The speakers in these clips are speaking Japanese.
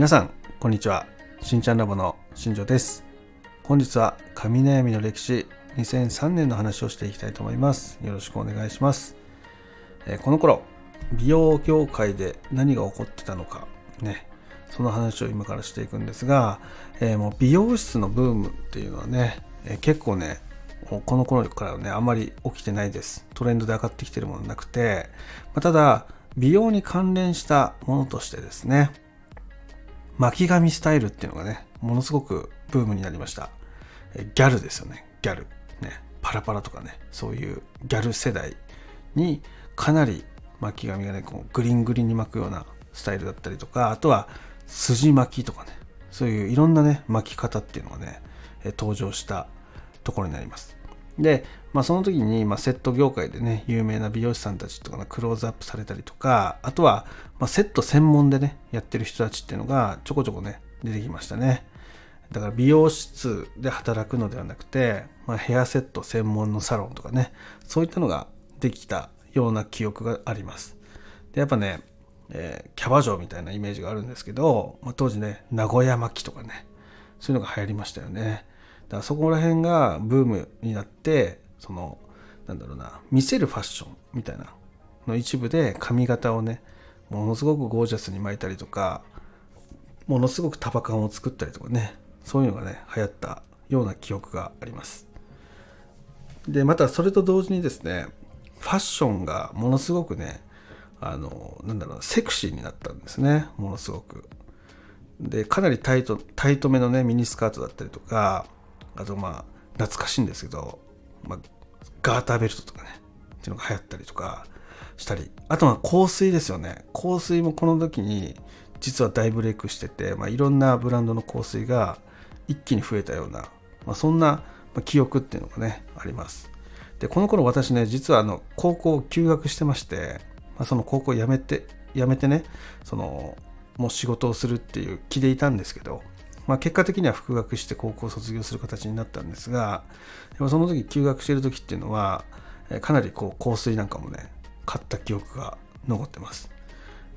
皆さんこんにちは。しんちゃんラボの新庄です。本日は神悩みの歴史2003年の話をしていきたいと思います。よろしくお願いします、えー、この頃美容業界で何が起こってたのかねその話を今からしていくんですが、えー、もう美容室のブームっていうのはね、えー、結構ねこの頃からねあんまり起きてないです。トレンドで上がってきてるものなくて、まあ、ただ美容に関連したものとしてですね巻き髪スタイルっていうのがねものすごくブームになりました。ギャルですよね。ギャル。ね。パラパラとかね。そういうギャル世代にかなり巻き髪がねこうグリングリンに巻くようなスタイルだったりとかあとは筋巻きとかね。そういういろんなね巻き方っていうのがね登場したところになります。で、まあ、その時に、まあ、セット業界でね有名な美容師さんたちとかがクローズアップされたりとかあとは、まあ、セット専門でねやってる人たちっていうのがちょこちょこね出てきましたね。だから美容室で働くのではなくて、まあ、ヘアセット専門のサロンとかねそういったのができたような記憶があります。でやっぱね、えー、キャバ嬢みたいなイメージがあるんですけど、まあ、当時ね名古屋巻きとかねそういうのが流行りましたよね。だからそこら辺がブームになってそのなんだろうな見せるファッションみたいなの一部で髪型をねものすごくゴージャスに巻いたりとかものすごく束感を作ったりとかねそういうのがね流行ったような記憶があります。でまたそれと同時にですねファッションがものすごくねあのなんだろうセクシーになったんですねものすごく。でかなりタイトタイトめのねミニスカートだったりとかあとまあ懐かしいんですけど、まあ、ガーターベルトとかねっていうのが流行ったりとかしたりあとは香水ですよね。香水もこの時に実は大ブレイクしてて、まあ、いろんなブランドの香水が一気に増えたような、まあ、そんな記憶っていうのがねあります。でこの頃私ね実はあの高校を休学してまして、まあ、その高校辞めて辞めてねそのもう仕事をするっていう気でいたんですけどまあ、結果的には復学して高校を卒業する形になったんですがでもその時休学してる時っていうのはかなりこう香水なんかもね買った記憶が残ってます。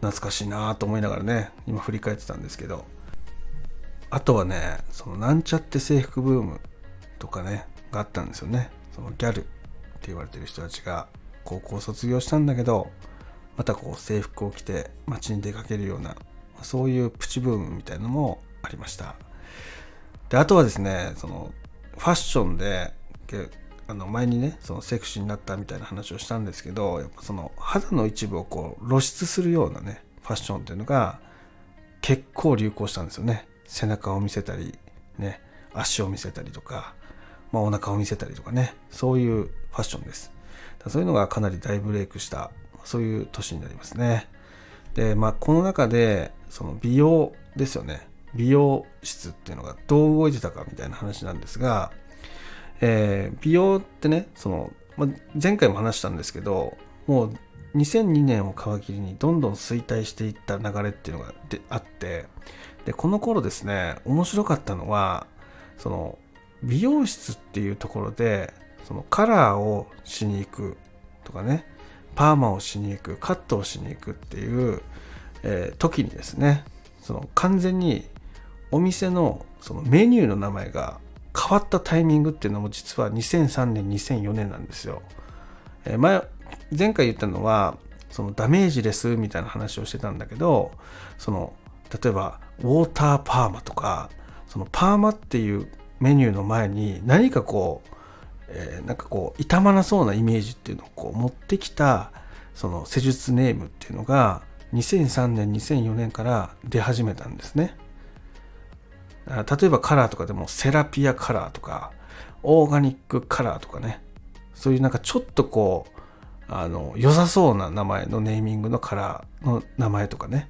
懐かしいなと思いながらね今振り返ってたんですけど。あとはねそのなんちゃって制服ブームとかねがあったんですよね。そのギャルって言われてる人たちが高校卒業したんだけどまたこう制服を着て街に出かけるようなそういうプチブームみたいなのもありました。であとはですねそのファッションであの前にねそのセクシーになったみたいな話をしたんですけどやっぱその肌の一部をこう露出するようなねファッションっていうのが結構流行したんですよね。背中を見せたりね足を見せたりとか、まあ、お腹を見せたりとかねそういうファッションです。そういうのがかなり大ブレイクしたそういう年になりますね。でまあこの中でその美容ですよね。美容室っていうのがどう動いてたかみたいな話なんですが、えー、美容ってねその、ま前回も話したんですけどもう2002年を皮切りにどんどん衰退していった流れっていうのがであってでこの頃ですね面白かったのはその美容室っていうところでそのカラーをしに行くとかねパーマをしに行くカットをしに行くっていう、えー、時にですねその完全にお店のそのメニューの名前が変わったタイミングっていうのも実は2003年2004年なんですよ。えー、前前回言ったのはそのダメージレスみたいな話をしてたんだけどその例えばウォーターパーマとかそのパーマっていうメニューの前に何かこう、えー、なんかこう傷まなそうなイメージっていうのをこう持ってきたその施術ネームっていうのが2003年2004年から出始めたんですね。例えばカラーとかでもセラピアカラーとかオーガニックカラーとかね。そういうなんかちょっとこうあの良さそうな名前のネーミングのカラーの名前とかね。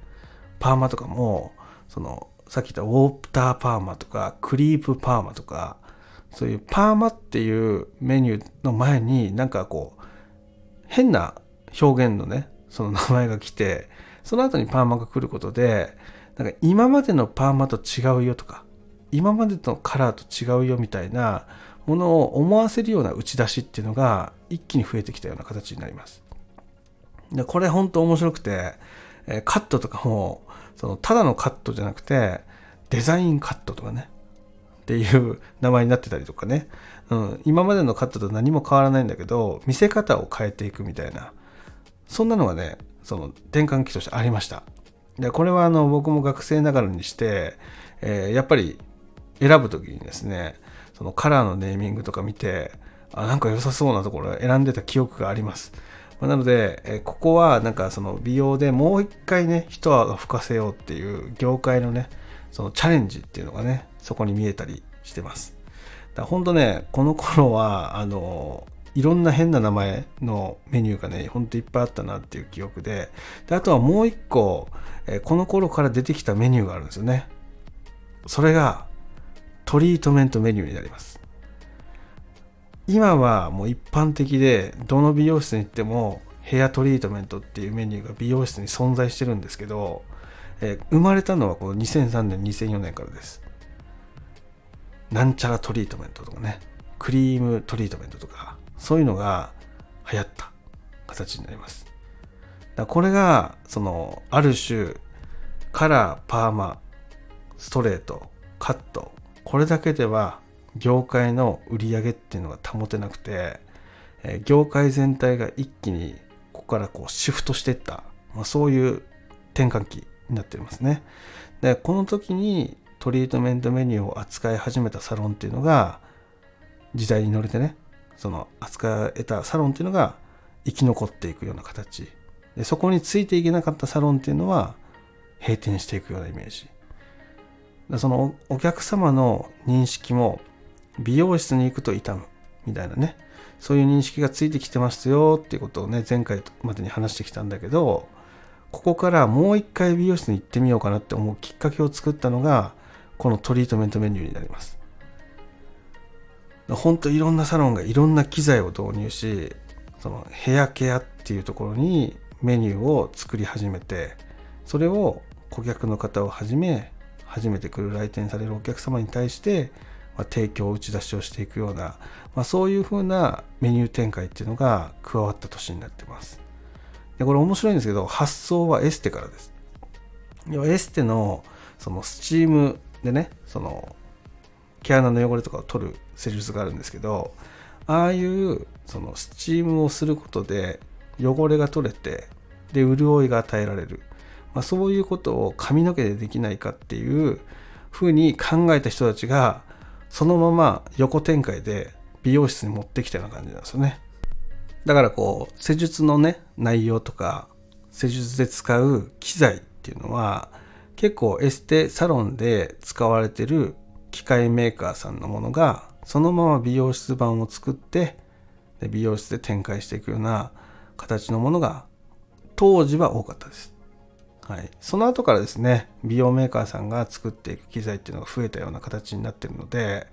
パーマとかもそのさっき言ったウォーターパーマとかクリープパーマとかそういうパーマっていうメニューの前になんかこう変な表現のねその名前が来てその後にパーマが来ることでなんか今までのパーマと違うよとか今までのカラーと違うよみたいなものを思わせるような打ち出しっていうのが一気に増えてきたような形になります。でこれ本当面白くてカットとかもそのただのカットじゃなくてデザインカットとかねっていう名前になってたりとかね、うん、今までのカットと何も変わらないんだけど見せ方を変えていくみたいなそんなのがねその転換期としてありましたでこれはあの僕も学生ながらにして、えー、やっぱり選ぶ時にですねそのカラーのネーミングとか見てあなんか良さそうなところ選んでた記憶があります。なので、えここはなんかその美容でもう一回ね一泡吹かせようっていう業界のねそのチャレンジっていうのがねそこに見えたりしてます。だから本当ねこの頃はあのいろんな変な名前のメニューがねほんといっぱいあったなっていう記憶で。であとはもう一個、えこの頃から出てきたメニューがあるんですよね。それがトリートメントメニューになります。今はもう一般的でどの美容室に行ってもヘアトリートメントっていうメニューが美容室に存在してるんですけど、えー、生まれたのはこの2003年2004年からです。なんちゃらトリートメントとかねクリームトリートメントとかそういうのが流行った形になりますだこれがそのある種カラーパーマストレートカットこれだけでは業界の売り上げっていうのが保てなくて、え業界全体が一気にここからこうシフトしていった、まあ、そういう転換期になってますね。でこの時にトリートメントメニューを扱い始めたサロンっていうのが時代に乗れてねその扱えたサロンっていうのが生き残っていくような形。でそこについていけなかったサロンっていうのは閉店していくようなイメージ。そのお客様の認識も美容室に行くと痛むみたいなね。そういう認識がついてきてますよっていうことをね前回までに話してきたんだけどここからもう一回美容室に行ってみようかなって思うきっかけを作ったのがこのトリートメントメニューになります。ほんといろんなサロンがいろんな機材を導入しそのヘアケアっていうところにメニューを作り始めてそれを顧客の方をはじめ初めて来る来店されるお客様に対してま提供打ち出しをしていくような、まあ、そういうふうなメニュー展開っていうのが加わった年になってます。でこれ面白いんですけど発想はエステからです。要はエステのそのスチームでねその毛穴の汚れとかを取る施術があるんですけどああいうそのスチームをすることで汚れが取れてで潤いが与えられる、まあ、そういうことを髪の毛でできないかっていうふうに考えた人たちがそのまま横展開で美容室に持ってきたような感じなんですよね。だからこう、施術のね、内容とか、施術で使う機材っていうのは、結構エステサロンで使われてる機械メーカーさんのものが、そのまま美容室版を作って、で美容室で展開していくような形のものが当時は多かったです。はい、その後からですね美容メーカーさんが作っていく機材っていうのが増えたような形になってるので、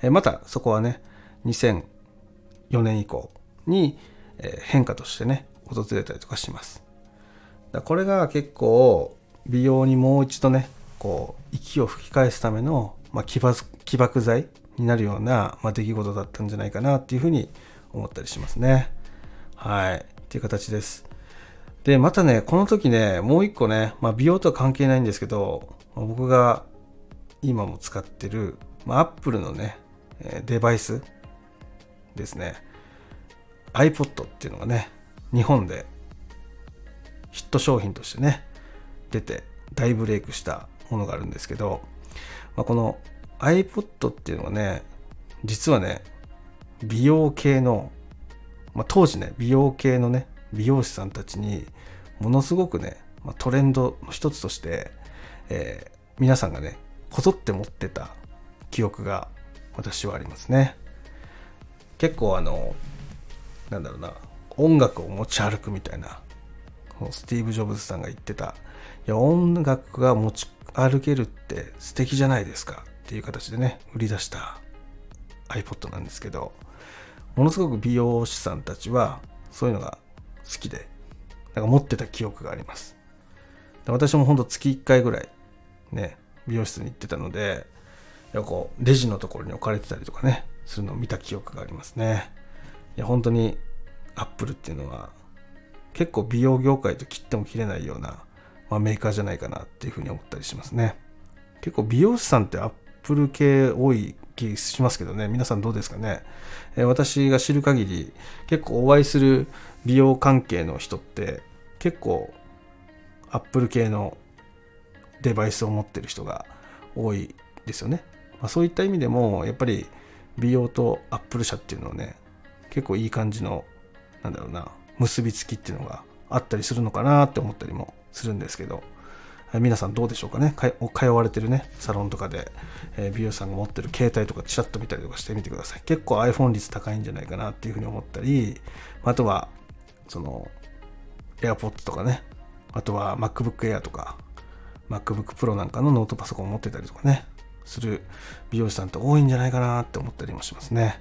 えまたそこはね2004年以降に変化としてね訪れたりとかしますだこれが結構美容にもう一度ねこう息を吹き返すための、まあ、起爆起爆剤になるような、まあ、出来事だったんじゃないかなっていうふうに思ったりしますね。はい。っていう形です。で、またね、この時ね、もう一個ね、まあ、美容とは関係ないんですけど、ま僕が今も使ってる、まあ、Apple のね、デバイスですね。iPod っていうのがね、日本でヒット商品としてね、出て大ブレイクしたものがあるんですけど、まあ、この iPod っていうのはね、実はね、美容系の、まあ、当時ね、美容系のね、美容師さんたちにものすごくね、まトレンドの一つとして、えー、皆さんがねこぞって持ってた記憶が私はありますね。結構あのなんだろうな音楽を持ち歩くみたいなスティーブ・ジョブズさんが言ってたいや音楽が持ち歩けるって素敵じゃないですかっていう形でね売り出した iPod なんですけどものすごく美容師さんたちはそういうのが好きで、なんか持ってた記憶があります。私もほんと月1回ぐらいね、美容室に行ってたので、やこうレジのところに置かれてたりとかね、するのを見た記憶がありますね。いや、本当にアップルっていうのは結構美容業界と切っても切れないようなまあ、メーカーじゃないかなっていうふうに思ったりしますね。結構美容師さんってアップル系多い気しますけどね、皆さんどうですかね。えー、私が知る限り、結構お会いする美容関係の人って結構アップル系のデバイスを持ってる人が多いですよね。まあ、そういった意味でもやっぱり美容とアップル社っていうのはね結構いい感じのなんだろうな結びつきっていうのがあったりするのかなって思ったりもするんですけど皆さんどうでしょうかね？通われてるねサロンとかで、え美容師さんが持ってる携帯とかチラッと見たりとかしてみてください結構 iPhone 率高いんじゃないかなっていうふうに思ったりあとはその AirPods とかねあとは MacBook Air とか MacBook Pro なんかのノートパソコンを持ってたりとかねする美容師さんって多いんじゃないかなって思ったりもしますね。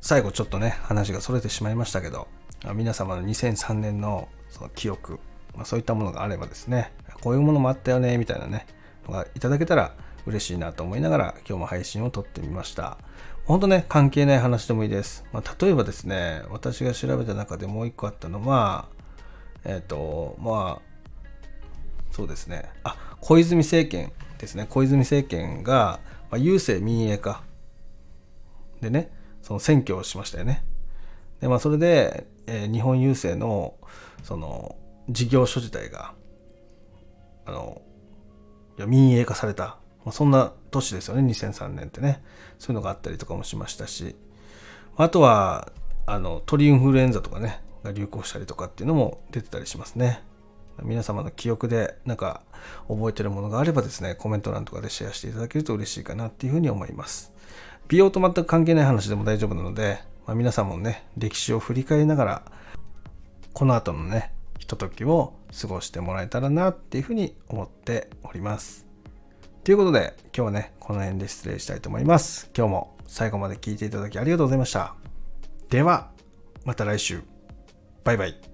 最後ちょっとね、話がそれてしまいましたけど、皆様の2003年のその記憶、まあ、そういったものがあればですね、こういうものもあったよね、みたいなね、のがいただけたら嬉しいなと思いながら今日も配信を撮ってみました。本当ね、関係ない話でもいいです。まあ、例えばですね、私が調べた中でもう一個あったのは、えっ、ー、と、まあ、そうですね、あ、小泉政権ですね、小泉政権が、まあ、郵政民営化でね、その選挙をしましたよね。で、まあ、それで、えー、日本郵政の、その、事業所自体が、あの、いや民営化された。まあ、そんな年ですよね、2003年ってね。そういうのがあったりとかもしましたし、あとは、あの、鳥インフルエンザとかね、が流行したりとかっていうのも出てたりしますね。皆様の記憶でなんか覚えてるものがあればですね、コメント欄とかでシェアしていただけると嬉しいかなっていうふうに思います。美容と全く関係ない話でも大丈夫なので、まあ、皆さんもね、歴史を振り返りながら、この後のね、とときを過ごしてもらえたらなっていうふうに思っております。ということで、今日はね、この辺で失礼したいと思います。今日も最後まで聴いていただきありがとうございました。では、また来週。バイバイ。